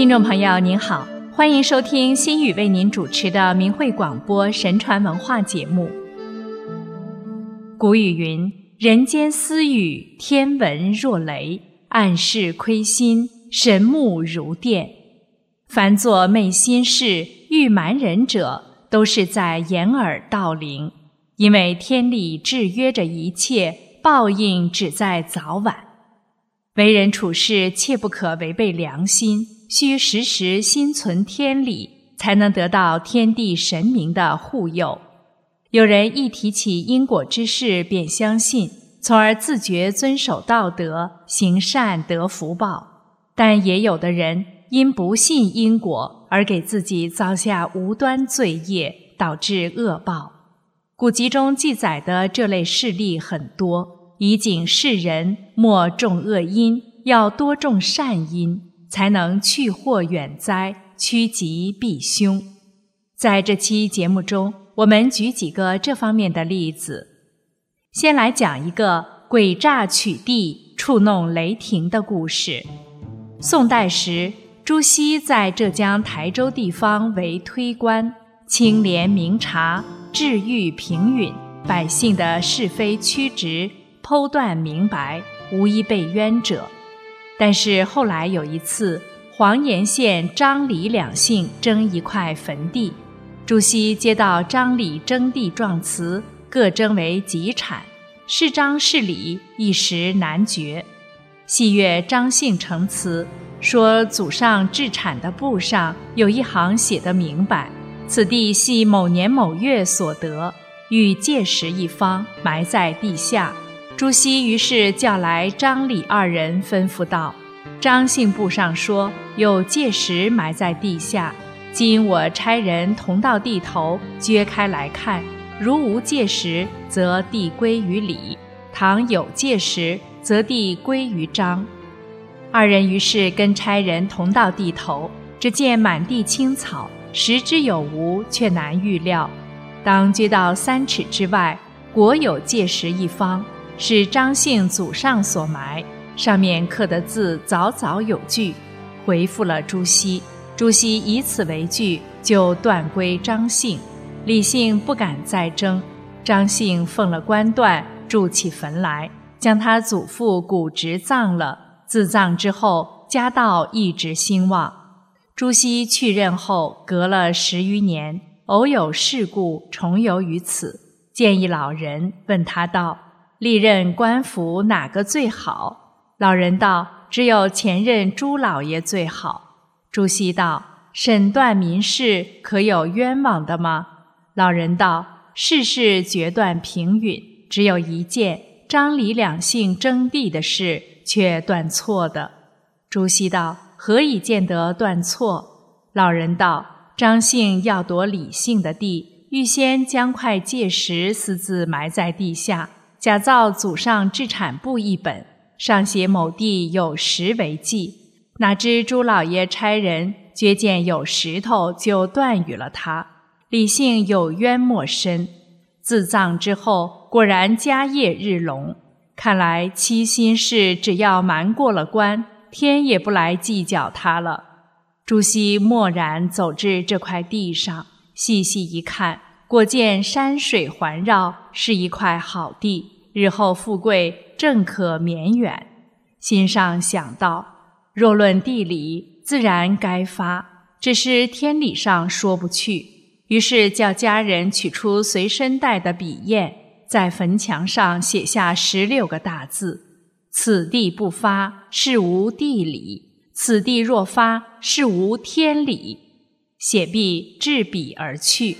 听众朋友您好，欢迎收听心语为您主持的明慧广播神传文化节目。古语云：“人间私语，天闻若雷；暗室窥心，神目如电。”凡做昧心事、欲瞒人者，都是在掩耳盗铃。因为天理制约着一切，报应只在早晚。为人处事，切不可违背良心，需时时心存天理，才能得到天地神明的护佑。有人一提起因果之事便相信，从而自觉遵守道德，行善得福报；但也有的人因不信因果而给自己造下无端罪业，导致恶报。古籍中记载的这类事例很多，以警示人莫种恶因，要多种善因，才能去祸远灾，趋吉避凶。在这期节目中，我们举几个这方面的例子。先来讲一个诡诈取缔、触弄雷霆的故事。宋代时，朱熹在浙江台州地方为推官，清廉明察。治愈平允，百姓的是非曲直剖断明白，无一被冤者。但是后来有一次，黄岩县张李两姓争一块坟地，朱熹接到张李争地状词，各争为己产，是张是李一时难决。细阅张姓呈词，说祖上置产的簿上有一行写得明白。此地系某年某月所得，欲借石一方，埋在地下。朱熹于是叫来张李二人，吩咐道：“张姓簿上说有界石埋在地下，今我差人同到地头，掘开来看，如无界石，则地归于李；倘有界石，则地归于张。”二人于是跟差人同到地头，只见满地青草。食之有无，却难预料。当掘到三尺之外，果有界石一方，是张姓祖上所埋，上面刻的字早早有据，回复了朱熹。朱熹以此为据，就断归张姓。李姓不敢再争，张姓奉了官断，筑起坟来，将他祖父骨殖葬了。自葬之后，家道一直兴旺。朱熹去任后，隔了十余年，偶有事故重游于此，见一老人，问他道：“历任官府哪个最好？”老人道：“只有前任朱老爷最好。”朱熹道：“审断民事，可有冤枉的吗？”老人道：“事事决断平允，只有一件张李两姓争地的事，却断错的。”朱熹道。何以见得断错？老人道：“张姓要夺李姓的地，预先将块界石私自埋在地下，假造祖上制产簿一本，上写某地有石为记。哪知朱老爷差人掘见有石头，就断语了他。李姓有冤莫深。自葬之后，果然家业日隆。看来七心事，只要瞒过了关。”天也不来计较他了。朱熹默然走至这块地上，细细一看，果见山水环绕，是一块好地，日后富贵正可绵远。心上想到：若论地理，自然该发，只是天理上说不去。于是叫家人取出随身带的笔砚，在坟墙上写下十六个大字。此地不发，是无地理；此地若发，是无天理。写毕，置笔而去。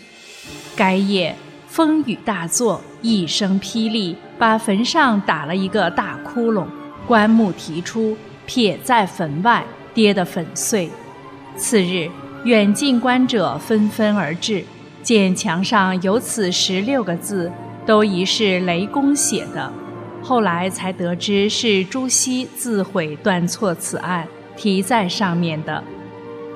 该夜风雨大作，一声霹雳，把坟上打了一个大窟窿，棺木提出，撇在坟外，跌得粉碎。次日，远近观者纷纷而至，见墙上有此十六个字，都疑是雷公写的。后来才得知是朱熹自毁断错此案，题在上面的。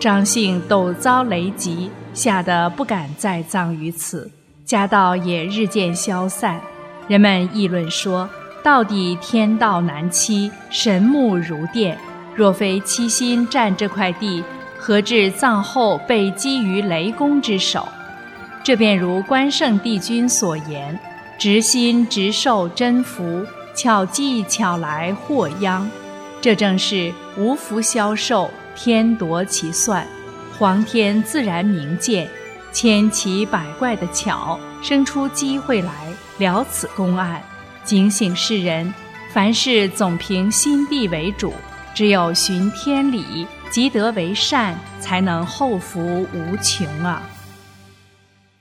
张姓陡遭雷击，吓得不敢再葬于此，家道也日渐消散。人们议论说：到底天道难欺，神目如电。若非七心占这块地，何至葬后被击于雷公之手？这便如关圣帝君所言：“直心直受真福，巧计巧来祸殃。”这正是无福消受，天夺其算，皇天自然明鉴，千奇百怪的巧，生出机会来了此公案，警醒世人：凡事总凭心地为主，只有循天理。积德为善，才能后福无穷啊！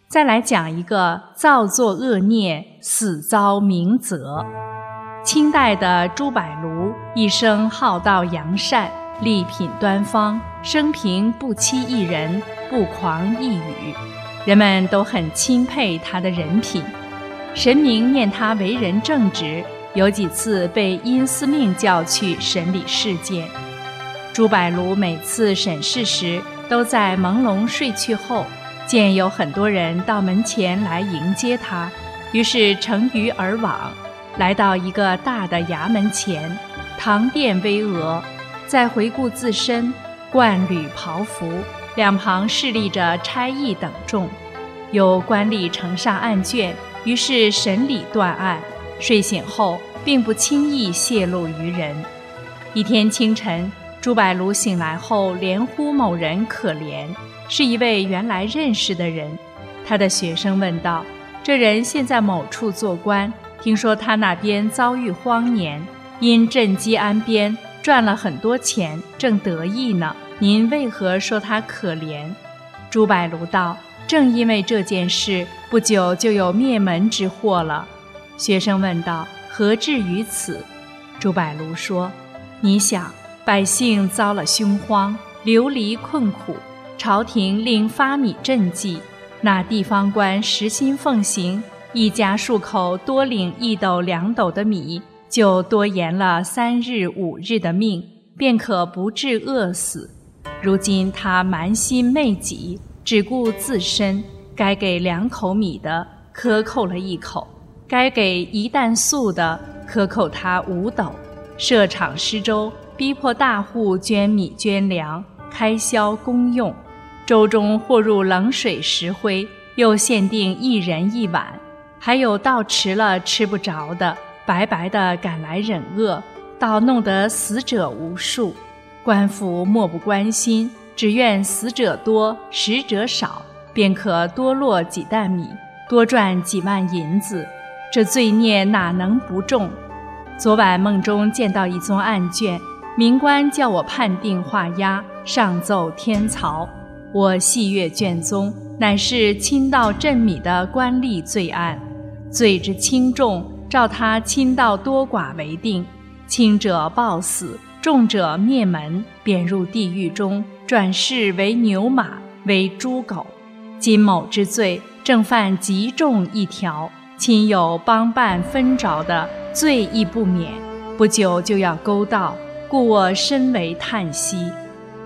再来讲一个造作恶孽，死遭明责。清代的朱柏庐一生好道扬善，丽品端方，生平不欺一人，不狂一语，人们都很钦佩他的人品。神明念他为人正直，有几次被阴司命叫去审理事件。朱柏庐每次审视时，都在朦胧睡去后，见有很多人到门前来迎接他，于是乘舆而往，来到一个大的衙门前，堂殿巍峨。再回顾自身，冠履袍服，两旁侍立着差役等众，有官吏呈上案卷，于是审理断案。睡醒后，并不轻易泄露于人。一天清晨。朱柏庐醒来后，连呼某人可怜，是一位原来认识的人。他的学生问道：“这人现在某处做官，听说他那边遭遇荒年，因赈饥安边，赚了很多钱，正得意呢。您为何说他可怜？”朱柏庐道：“正因为这件事，不久就有灭门之祸了。”学生问道：“何至于此？”朱柏庐说：“你想。”百姓遭了凶荒，流离困苦，朝廷令发米赈济，那地方官实心奉行，一家数口多领一斗两斗的米，就多延了三日五日的命，便可不致饿死。如今他蛮心昧己，只顾自身，该给两口米的克扣了一口，该给一担粟的克扣他五斗，设场施粥。逼迫大户捐米捐粮，开销公用。粥中或入冷水石灰，又限定一人一碗。还有到迟了吃不着的，白白的赶来忍饿，倒弄得死者无数。官府漠不关心，只愿死者多，食者少，便可多落几担米，多赚几万银子。这罪孽哪能不重？昨晚梦中见到一宗案卷。民官叫我判定画押，上奏天曹。我细阅卷宗，乃是倾倒赈米的官吏罪案，罪之轻重，照他亲道多寡为定。轻者暴死，重者灭门，贬入地狱中，转世为牛马，为猪狗。金某之罪，正犯极重一条，亲友帮办分着的，罪亦不免，不久就要勾到。故我深为叹息。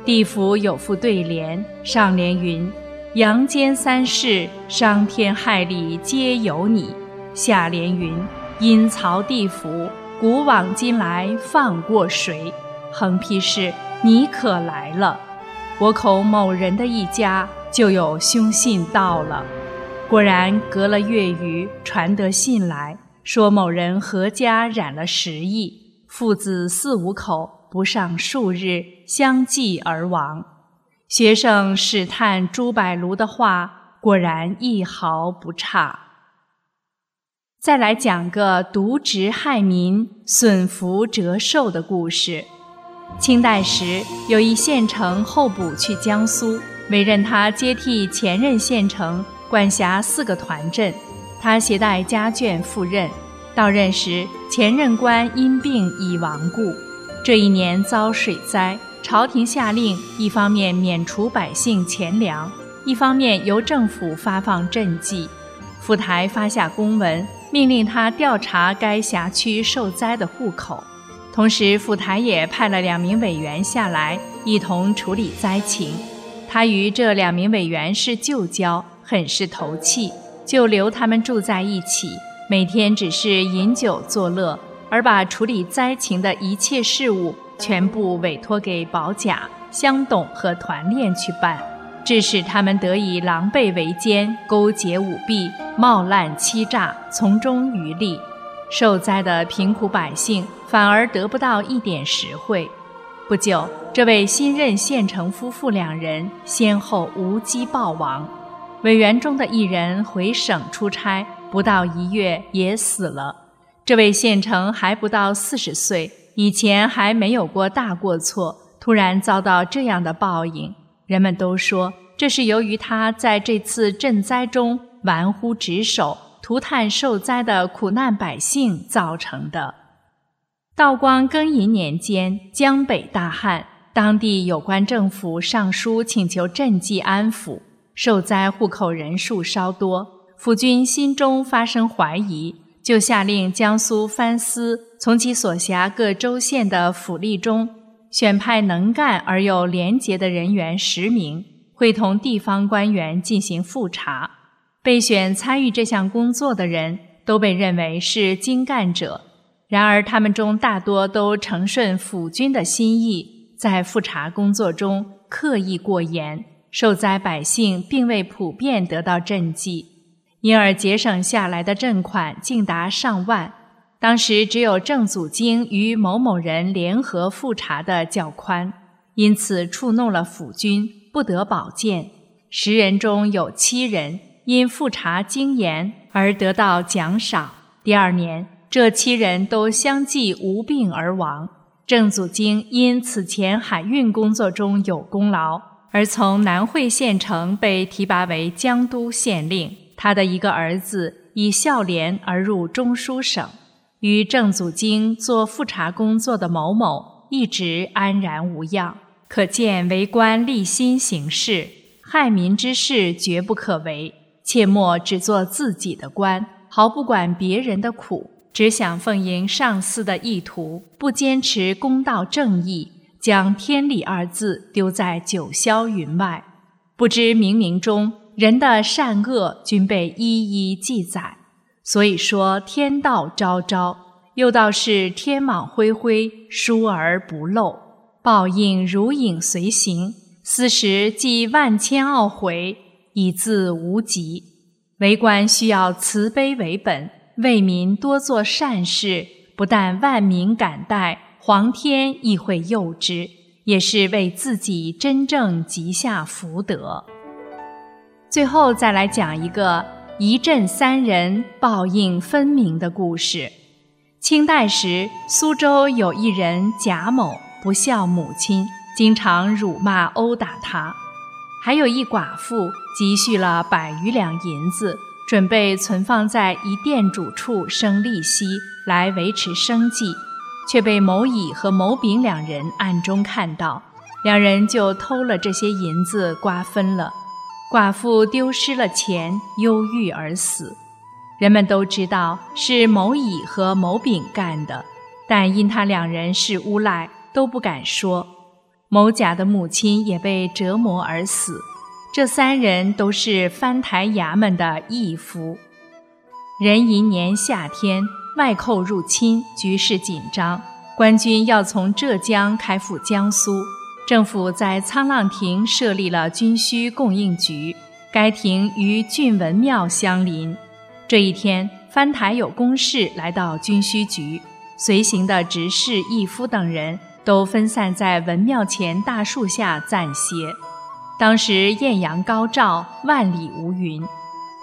地府有副对联，上联云：“阳间三世，伤天害理皆由你。”下联云：“阴曹地府，古往今来放过谁？”横批是：“你可来了。”我口某人的一家就有凶信到了。果然，隔了月余，传得信来说某人何家染了十疫，父子四五口。不上数日，相继而亡。学生试探朱柏庐的话，果然一毫不差。再来讲个渎职害民、损福折寿的故事。清代时，有一县城候补去江苏，委任他接替前任县城，管辖四个团镇。他携带家眷赴任，到任时，前任官因病已亡故。这一年遭水灾，朝廷下令，一方面免除百姓钱粮，一方面由政府发放赈济。府台发下公文，命令他调查该辖区受灾的户口。同时，府台也派了两名委员下来，一同处理灾情。他与这两名委员是旧交，很是投契，就留他们住在一起，每天只是饮酒作乐。而把处理灾情的一切事务全部委托给保甲，乡董和团练去办，致使他们得以狼狈为奸、勾结舞弊、冒滥欺诈，从中渔利。受灾的贫苦百姓反而得不到一点实惠。不久，这位新任县城夫妇两人先后无机暴亡，委员中的一人回省出差，不到一月也死了。这位县城还不到四十岁，以前还没有过大过错，突然遭到这样的报应，人们都说这是由于他在这次赈灾中玩忽职守。涂炭受灾的苦难百姓造成的。道光庚寅年间，江北大旱，当地有关政府上书请求赈济安抚，受灾户口人数稍多，府军心中发生怀疑，就下令江苏藩司从其所辖各州县的府吏中选派能干而又廉洁的人员十名，会同地方官员进行复查。被选参与这项工作的人都被认为是精干者，然而他们中大多都承顺府军的心意，在复查工作中刻意过严，受灾百姓并未普遍得到赈济，因而节省下来的赈款竟达上万。当时只有郑祖经与某某人联合复查的较宽，因此触怒了府军，不得保荐。十人中有七人。因复查精严而得到奖赏。第二年，这七人都相继无病而亡。郑祖经因此前海运工作中有功劳，而从南汇县城被提拔为江都县令。他的一个儿子以孝廉而入中书省，与郑祖经做复查工作的某某一直安然无恙。可见为官立心行事，害民之事绝不可为。切莫只做自己的官，毫不管别人的苦，只想奉迎上司的意图，不坚持公道正义，将天理二字丢在九霄云外。不知冥冥中人的善恶均被一一记载。所以说天道昭昭，又道是天网恢恢，疏而不漏，报应如影随形。斯时即万千懊悔。以自无极，为官需要慈悲为本，为民多做善事，不但万民感戴，皇天亦会佑之，也是为自己真正积下福德。最后再来讲一个一镇三人报应分明的故事。清代时，苏州有一人贾某不孝母亲，经常辱骂殴打他。还有一寡妇积蓄了百余两银子，准备存放在一店主处生利息来维持生计，却被某乙和某丙两人暗中看到，两人就偷了这些银子瓜分了。寡妇丢失了钱，忧郁而死。人们都知道是某乙和某丙干的，但因他两人是诬赖，都不敢说。某甲的母亲也被折磨而死，这三人都是藩台衙门的义夫。壬寅年夏天，外寇入侵，局势紧张，官军要从浙江开赴江苏，政府在沧浪亭设立了军需供应局，该亭与郡文庙相邻。这一天，藩台有公事来到军需局，随行的执事、义夫等人。都分散在文庙前大树下暂歇。当时艳阳高照，万里无云。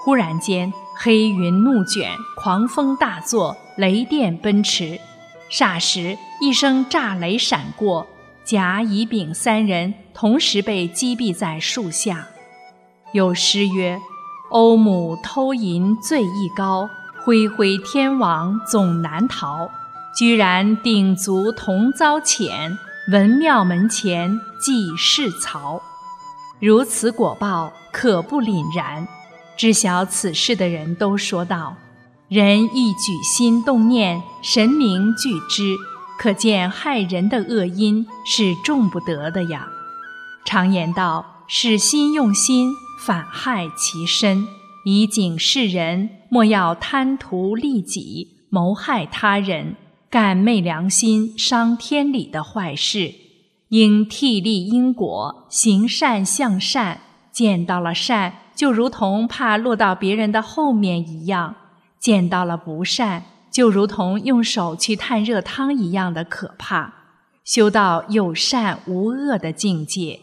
忽然间，黑云怒卷，狂风大作，雷电奔驰。霎时，一声炸雷闪过，甲、乙、丙三人同时被击毙在树下。有诗曰：“欧母偷银罪意高，恢恢天王总难逃。”居然鼎足同遭谴，文庙门前祭世曹。如此果报，可不凛然。知晓此事的人都说道：“人一举心动念，神明俱知，可见害人的恶因是重不得的呀。”常言道：“使心用心，反害其身。”以警示人，莫要贪图利己，谋害他人。干昧良心、伤天理的坏事，应替立因果，行善向善。见到了善，就如同怕落到别人的后面一样；见到了不善，就如同用手去探热汤一样的可怕。修到有善无恶的境界。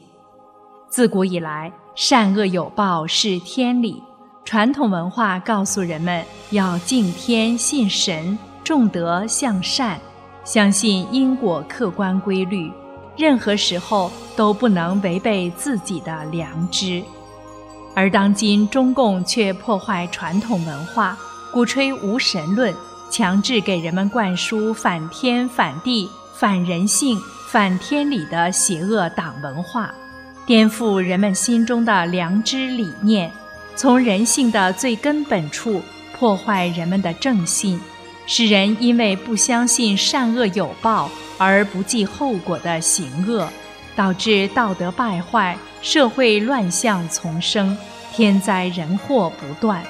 自古以来，善恶有报是天理。传统文化告诉人们要敬天信神，重德向善，相信因果客观规律。任何时候都不能违背自己的良知，而当今中共却破坏传统文化，鼓吹无神论，强制给人们灌输反天反地、反人性、反天理的邪恶党文化，颠覆人们心中的良知理念，从人性的最根本处破坏人们的正信。使人因为不相信善恶有报而不计后果的行恶，导致道德败坏，社会乱象丛生，天灾人祸不断。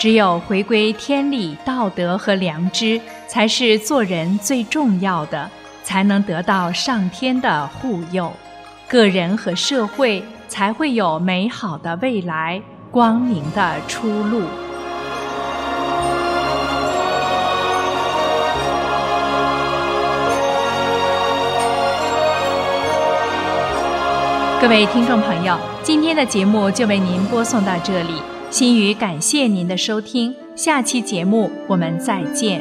只有回归天理、道德和良知，才是做人最重要的，才能得到上天的护佑，个人和社会才会有美好的未来、光明的出路。各位听众朋友，今天的节目就为您播送到这里，心语感谢您的收听，下期节目我们再见。